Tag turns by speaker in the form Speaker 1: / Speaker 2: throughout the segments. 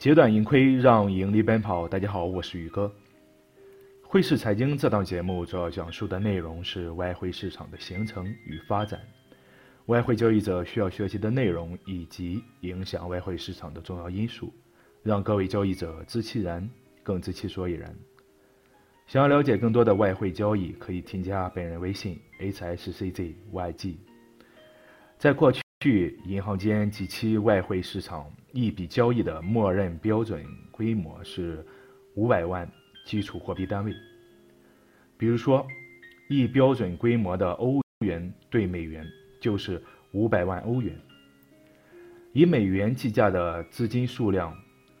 Speaker 1: 截短盈亏，让盈利奔跑。大家好，我是宇哥。汇市财经这档节目主要讲述的内容是外汇市场的形成与发展，外汇交易者需要学习的内容以及影响外汇市场的重要因素，让各位交易者知其然，更知其所以然。想要了解更多的外汇交易，可以添加本人微信 hsczyg。在过去，去银行间及其外汇市场一笔交易的默认标准规模是五百万基础货币单位。比如说，一标准规模的欧元兑美元就是五百万欧元。以美元计价的资金数量，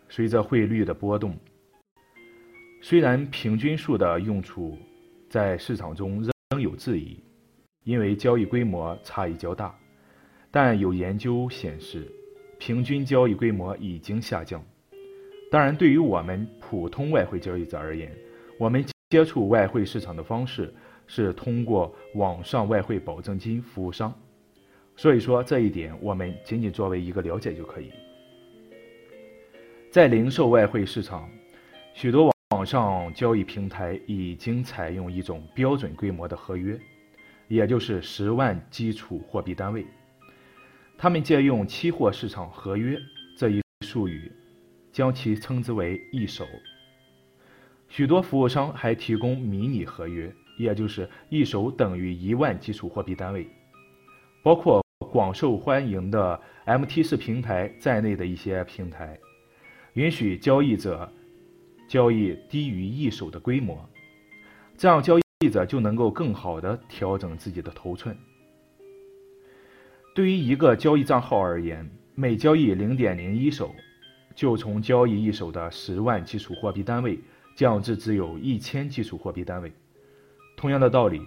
Speaker 1: 随着汇率的波动，虽然平均数的用处在市场中仍有质疑，因为交易规模差异较大。但有研究显示，平均交易规模已经下降。当然，对于我们普通外汇交易者而言，我们接触外汇市场的方式是通过网上外汇保证金服务商，所以说这一点我们仅仅作为一个了解就可以。在零售外汇市场，许多网上交易平台已经采用一种标准规模的合约，也就是十万基础货币单位。他们借用期货市场合约这一术语，将其称之为一手。许多服务商还提供迷你合约，也就是一手等于一万基础货币单位。包括广受欢迎的 MT 式平台在内的一些平台，允许交易者交易低于一手的规模，这样交易者就能够更好的调整自己的头寸。对于一个交易账号而言，每交易零点零一手，就从交易一手的十万基础货币单位降至只有一千基础货币单位。同样的道理，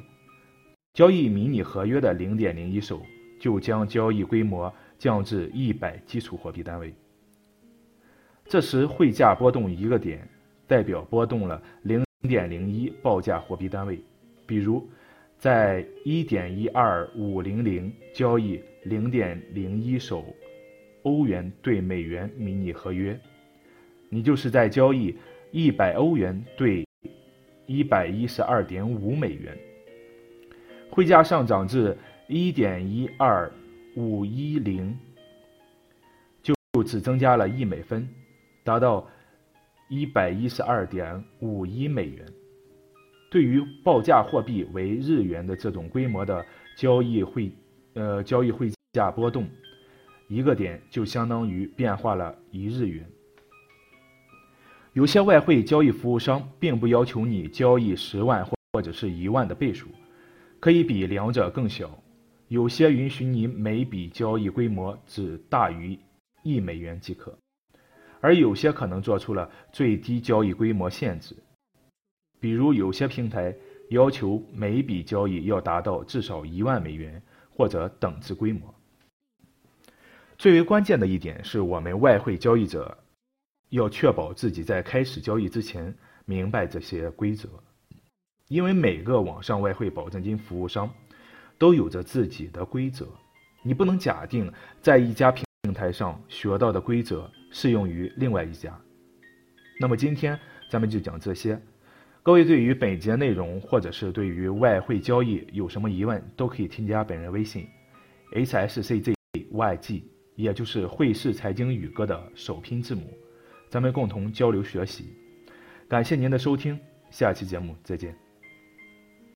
Speaker 1: 交易迷你合约的零点零一手，就将交易规模降至一百基础货币单位。这时汇价波动一个点，代表波动了零点零一报价货币单位。比如，在一点一二五零零交易。零点零一手欧元兑美元迷你合约，你就是在交易一百欧元兑一百一十二点五美元。汇价上涨至一点一二五一零，就只增加了一美分，达到一百一十二点五一美元。对于报价货币为日元的这种规模的交易汇。呃，交易汇价波动一个点就相当于变化了一日元。有些外汇交易服务商并不要求你交易十万或或者是一万的倍数，可以比两者更小。有些允许你每笔交易规模只大于一美元即可，而有些可能做出了最低交易规模限制。比如有些平台要求每笔交易要达到至少一万美元。或者等值规模。最为关键的一点是我们外汇交易者要确保自己在开始交易之前明白这些规则，因为每个网上外汇保证金服务商都有着自己的规则，你不能假定在一家平台上学到的规则适用于另外一家。那么今天咱们就讲这些。各位对于本节内容，或者是对于外汇交易有什么疑问，都可以添加本人微信，hsczyg，也就是汇市财经宇哥的首拼字母，咱们共同交流学习。感谢您的收听，下期节目再见。